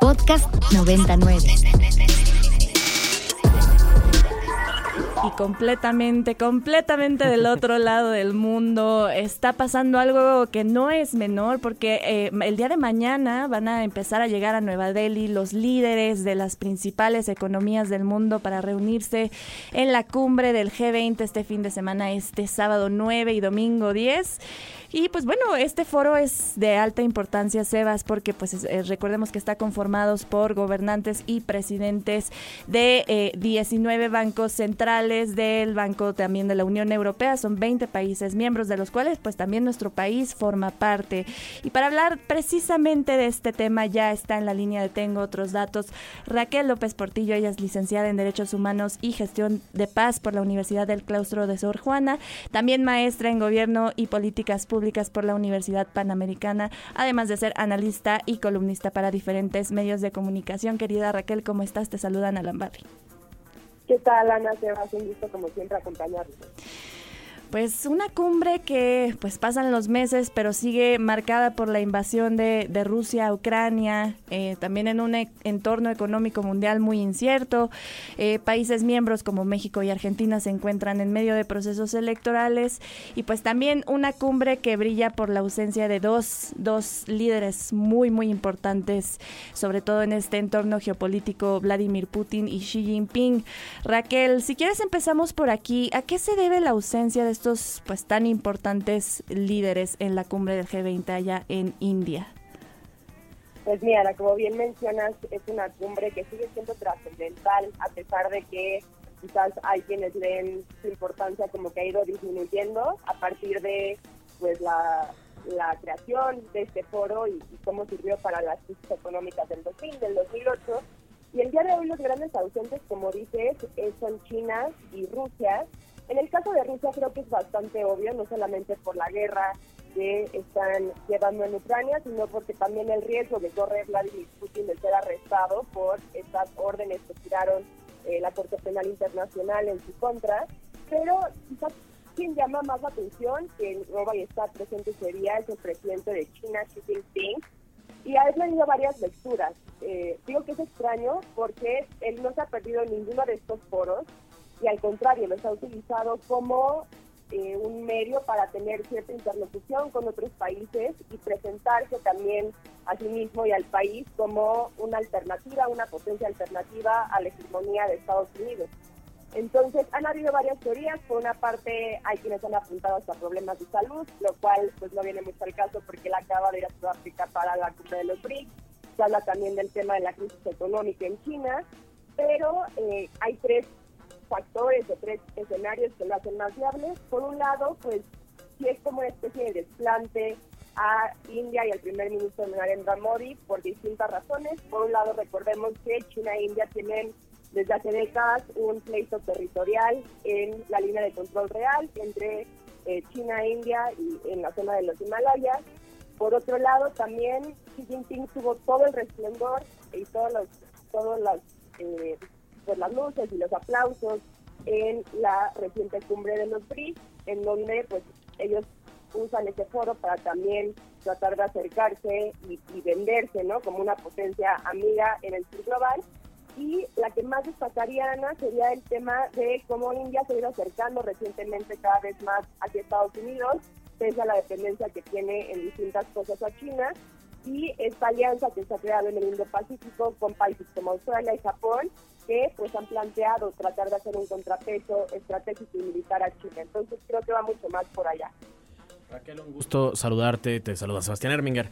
Podcast 99. Y completamente, completamente del otro lado del mundo está pasando algo que no es menor porque eh, el día de mañana van a empezar a llegar a Nueva Delhi los líderes de las principales economías del mundo para reunirse en la cumbre del G20 este fin de semana, este sábado 9 y domingo 10. Y pues bueno, este foro es de alta importancia, Sebas, porque pues eh, recordemos que está conformados por gobernantes y presidentes de 19 eh, bancos centrales, del Banco también de la Unión Europea, son 20 países miembros, de los cuales pues también nuestro país forma parte. Y para hablar precisamente de este tema ya está en la línea de Tengo otros datos Raquel López Portillo, ella es licenciada en Derechos Humanos y Gestión de Paz por la Universidad del Claustro de Sor Juana, también maestra en Gobierno y Políticas Públicas por la Universidad Panamericana, además de ser analista y columnista para diferentes medios de comunicación. Querida Raquel, ¿cómo estás? Te saludan Alan Barry. ¿Qué tal, Ana? Te va un gusto, como siempre, acompañarnos. Pues una cumbre que pues pasan los meses, pero sigue marcada por la invasión de, Rusia a Ucrania, eh, también en un e, entorno económico mundial muy incierto. Eh, países miembros como México y Argentina se encuentran en medio de procesos electorales y pues también una cumbre que brilla por la ausencia de dos, dos líderes muy, muy importantes, sobre todo en este entorno geopolítico, Vladimir Putin y Xi Jinping. Raquel, si quieres empezamos por aquí. ¿A qué se debe la ausencia de estos pues tan importantes líderes en la cumbre del G20 allá en India? Pues mira, como bien mencionas, es una cumbre que sigue siendo trascendental, a pesar de que quizás hay quienes ven su importancia como que ha ido disminuyendo a partir de pues la, creación de este foro y, cómo sirvió para las crisis económicas del 2000, del 2008. Y el día de hoy los grandes ausentes, como dices, son China y Rusia, en el caso de Rusia creo que es bastante obvio, no solamente por la guerra que están llevando en Ucrania, sino porque también el riesgo de corre Vladimir Putin de ser arrestado por estas órdenes que tiraron eh, la Corte Penal Internacional en su contra. Pero quizás quien llama más la atención, que no vaya a estar presente sería el presidente de China, Xi Jinping, y ha tenido varias lecturas. Eh, digo que es extraño porque él no se ha perdido en ninguno de estos foros, y al contrario, los ha utilizado como eh, un medio para tener cierta interlocución con otros países y presentarse también a sí mismo y al país como una alternativa, una potencia alternativa a la hegemonía de Estados Unidos. Entonces, han habido varias teorías. Por una parte, hay quienes han apuntado hasta problemas de salud, lo cual pues no viene mucho al caso porque él acaba de ir a Sudáfrica para la cumbre de los BRICS. Se habla también del tema de la crisis económica en China, pero eh, hay tres factores o tres escenarios que lo hacen más viable. Por un lado, pues si es como una especie de desplante a India y al primer ministro Narendra Modi por distintas razones. Por un lado, recordemos que China e India tienen desde hace décadas un pleito territorial en la línea de control real entre eh, China e India y en la zona de los Himalayas. Por otro lado, también Xi Jinping tuvo todo el resplendor y todos los, todos los eh, pues, las luces y los aplausos en la reciente cumbre de los BRICS, en donde pues ellos usan ese foro para también tratar de acercarse y, venderse, ¿no? Como una potencia amiga en el sur global. Y la que más destacaría, Ana, sería el tema de cómo India se ha ido acercando recientemente cada vez más hacia Estados Unidos, pese a la dependencia que tiene en distintas cosas a China. Y esta alianza que se ha creado en el Indo-Pacífico con países como Australia y Japón, que pues han planteado tratar de hacer un contrapeso estratégico y militar a China. Entonces creo que va mucho más por allá. Raquel, un gusto saludarte, te saluda Sebastián Erminger.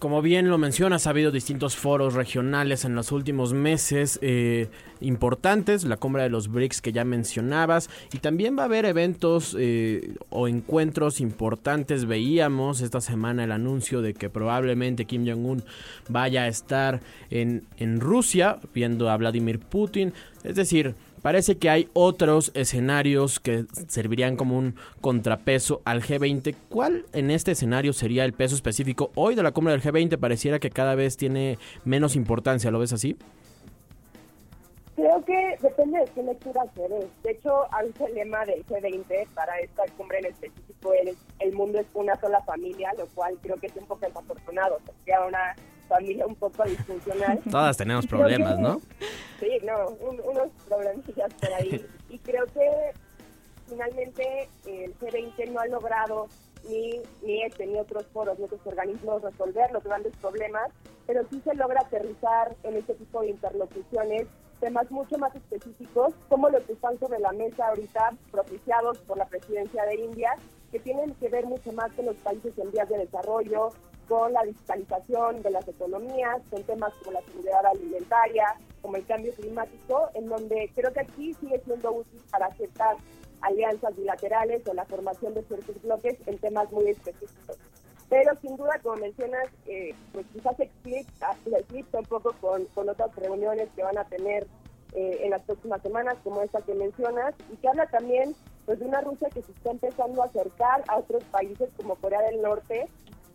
Como bien lo mencionas, ha habido distintos foros regionales en los últimos meses eh, importantes, la cumbre de los BRICS que ya mencionabas, y también va a haber eventos eh, o encuentros importantes. Veíamos esta semana el anuncio de que probablemente Kim Jong-un vaya a estar en, en Rusia viendo a Vladimir Putin. Es decir, Parece que hay otros escenarios que servirían como un contrapeso al G20. ¿Cuál en este escenario sería el peso específico hoy de la cumbre del G20? Pareciera que cada vez tiene menos importancia, ¿lo ves así? Creo que depende de qué lectura se ve. De hecho, hay un lema del G20 para esta cumbre en específico, el, el mundo es una sola familia, lo cual creo que es un poco desafortunado, porque una familia un poco disfuncional. Todas tenemos problemas, ¿no? Sí, no, unos problemillas por ahí. Y creo que finalmente el G20 no ha logrado ni, ni este ni otros foros, ni otros organismos resolver los grandes problemas, pero sí se logra aterrizar en este tipo de interlocuciones temas mucho más específicos, como los que están sobre la mesa ahorita, propiciados por la presidencia de India, que tienen que ver mucho más con los países en vías de desarrollo, con la digitalización de las economías, con temas como la seguridad alimentaria, como el cambio climático, en donde creo que aquí sigue siendo útil para ciertas alianzas bilaterales o la formación de ciertos bloques en temas muy específicos. Pero sin duda, como mencionas, eh, pues quizás se eclipsa, un poco con, con, otras reuniones que van a tener eh, en las próximas semanas, como esta que mencionas, y que habla también pues, de una Rusia que se está empezando a acercar a otros países como Corea del Norte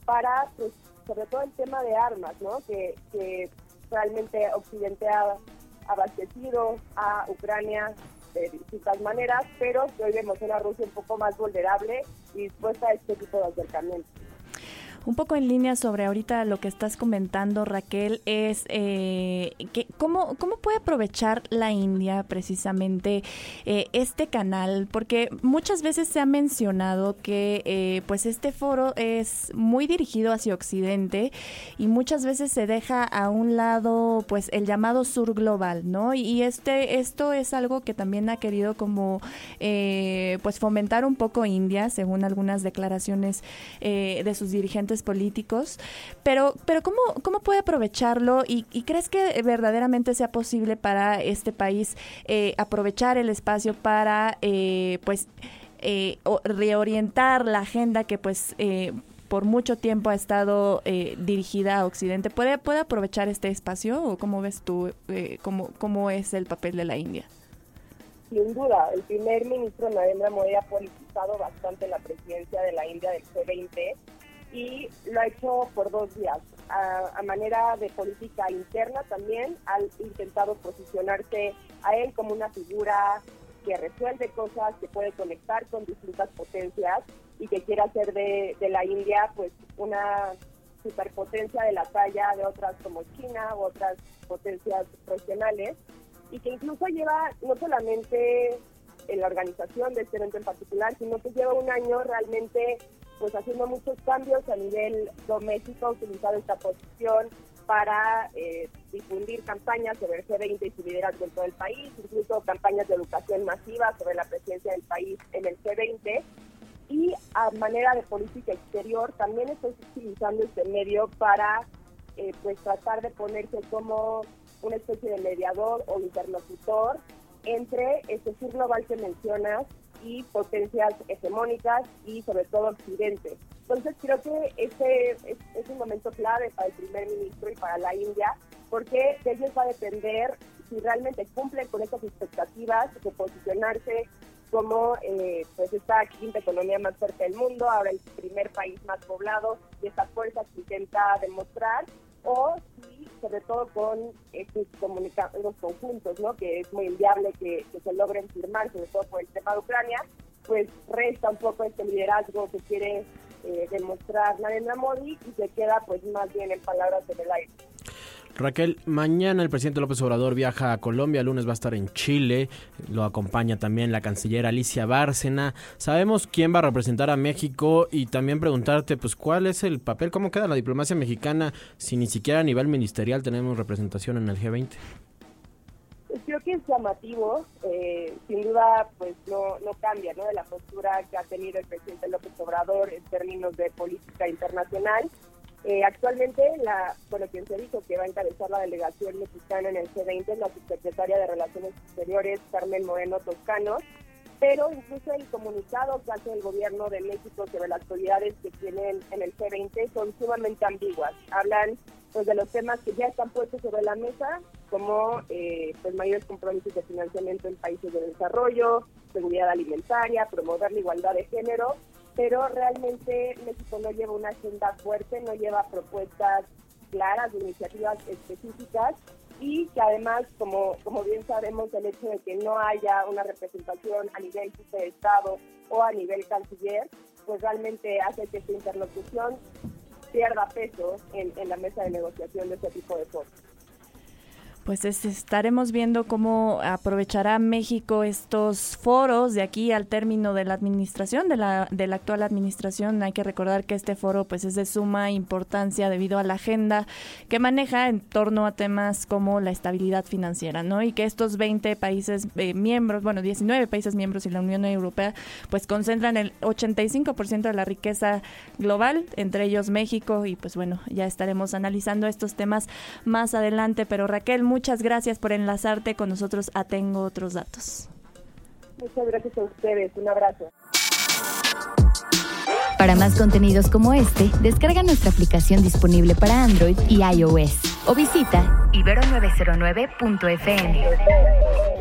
para, pues, sobre todo el tema de armas, ¿no? Que, que realmente Occidente ha abastecido a Ucrania de distintas maneras, pero hoy vemos una Rusia un poco más vulnerable y dispuesta a este tipo de acercamientos. Un poco en línea sobre ahorita lo que estás comentando, Raquel, es eh, que cómo, cómo puede aprovechar la India precisamente eh, este canal, porque muchas veces se ha mencionado que eh, pues este foro es muy dirigido hacia Occidente y muchas veces se deja a un lado pues el llamado sur global, ¿no? Y este esto es algo que también ha querido como pues fomentar un poco India, según algunas declaraciones de sus dirigentes políticos, pero, pero ¿cómo, cómo puede aprovecharlo y, crees que verdaderamente sea posible para este país eh, aprovechar el espacio para, eh, pues, eh, reorientar la agenda que, pues, por mucho tiempo ha estado dirigida a Occidente. ¿Puede, ¿Puede aprovechar este espacio o cómo ves tú cómo, cómo es el papel de la India? Sin duda, el primer ministro Narendra Modi ha politizado bastante la presidencia de la India del G20 y lo ha hecho por dos días. A, manera de política interna también ha intentado posicionarse a él como una figura que resuelve cosas, que puede conectar con distintas potencias y que quiere hacer de, de la India pues una superpotencia de la talla de otras como China u otras potencias regionales y que incluso lleva no solamente en la organización de este evento en particular, sino que lleva un año realmente pues haciendo muchos cambios a nivel doméstico, utilizado esta posición para eh, difundir campañas sobre el G20 y su liderazgo en todo el país, incluso campañas de educación masiva sobre la presencia del país en el G20. Y a manera de política exterior, también estoy utilizando este medio para eh, pues tratar de ponerse como una especie de mediador o interlocutor entre este sur global que mencionas y potencias hegemónicas y sobre todo Occidente. Entonces creo que este es, un momento clave para el primer ministro y para la India, porque de ellos va a depender si realmente cumplen con estas expectativas de posicionarse como eh, pues esta quinta economía más fuerte del mundo, ahora el primer país más poblado y esta fuerza que intenta demostrar, o si sobre todo con estos los conjuntos, ¿no? que es muy inviable que, se logren firmar, sobre todo por el tema de Ucrania, pues resta un poco este liderazgo que quiere eh, demostrar Narendra Modi y se queda pues más bien en palabras de el aire. Raquel, mañana el presidente López Obrador viaja a Colombia, el lunes va a estar en Chile, lo acompaña también la canciller Alicia Bárcena. Sabemos quién va a representar a México y también preguntarte, pues, ¿cuál es el papel, cómo queda la diplomacia mexicana si ni siquiera a nivel ministerial tenemos representación en el G20? Pues creo que es llamativo, eh, sin duda, pues no, no cambia, ¿no? De la postura que ha tenido el presidente López Obrador en términos de política internacional eh, actualmente, la, bueno, quien se dijo que va a encabezar la delegación mexicana en el G20 es la subsecretaria de Relaciones Exteriores, Carmen Moreno Toscano, pero incluso el comunicado que hace el gobierno de México sobre las prioridades que tienen en el G20 son sumamente ambiguas. Hablan pues de los temas que ya están puestos sobre la mesa, como eh, pues mayores compromisos de financiamiento en países de desarrollo, seguridad alimentaria, promover la igualdad de género pero realmente México no lleva una agenda fuerte, no lleva propuestas claras, iniciativas específicas y que además, como, como bien sabemos, el hecho de que no haya una representación a nivel de Estado o a nivel canciller, pues realmente hace que esta interlocución pierda peso en, en la mesa de negociación de este tipo de foros pues estaremos viendo cómo aprovechará México estos foros de aquí al término de la administración, de la, de la actual administración. Hay que recordar que este foro pues es de suma importancia debido a la agenda que maneja en torno a temas como la estabilidad financiera, ¿no? Y que estos 20 países eh, miembros, bueno, 19 países miembros y la Unión Europea, pues concentran el 85% de la riqueza global, entre ellos México, y pues bueno, ya estaremos analizando estos temas más adelante. Pero Raquel, muchas gracias por enlazarte con nosotros a Tengo Otros Datos. Muchas gracias a ustedes. Un abrazo. Para más contenidos como este, descarga nuestra aplicación disponible para Android y iOS o visita ibero909.fm.